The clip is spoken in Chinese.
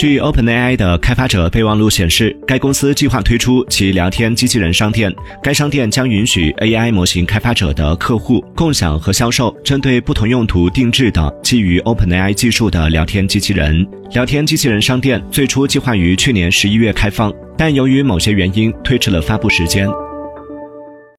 据 openai 的开发者备忘录显示该公司计划推出其聊天机器人商店。该商店将允许 ai 模型开发者的客户共享和销售针对不同用途定制的基于 openai 技术的聊天机器人。聊天机器人商店最初计划于去年十一月开放但由于某些原因推迟了发布时间。